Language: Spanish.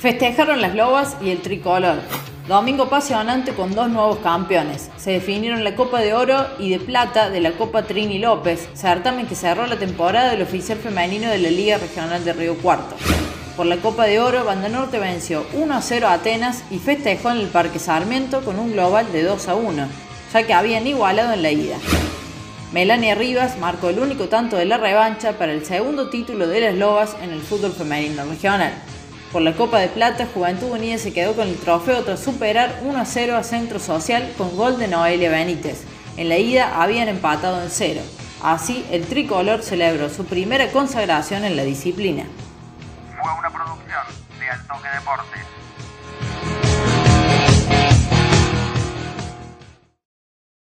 Festejaron las lobas y el tricolor. Domingo apasionante con dos nuevos campeones. Se definieron la Copa de Oro y de Plata de la Copa Trini López, certamen que cerró la temporada del oficial femenino de la Liga Regional de Río Cuarto. Por la Copa de Oro, Banda Norte venció 1 a 0 a Atenas y festejó en el Parque Sarmiento con un global de 2 a 1, ya que habían igualado en la ida. Melania Rivas marcó el único tanto de la revancha para el segundo título de las Lobas en el fútbol femenino regional. Por la Copa de Plata, Juventud Unida se quedó con el trofeo tras superar 1 a 0 a Centro Social con gol de Noelia Benítez. En la ida habían empatado en cero. Así, el tricolor celebró su primera consagración en la disciplina. Fue una producción de Altoque Deportes.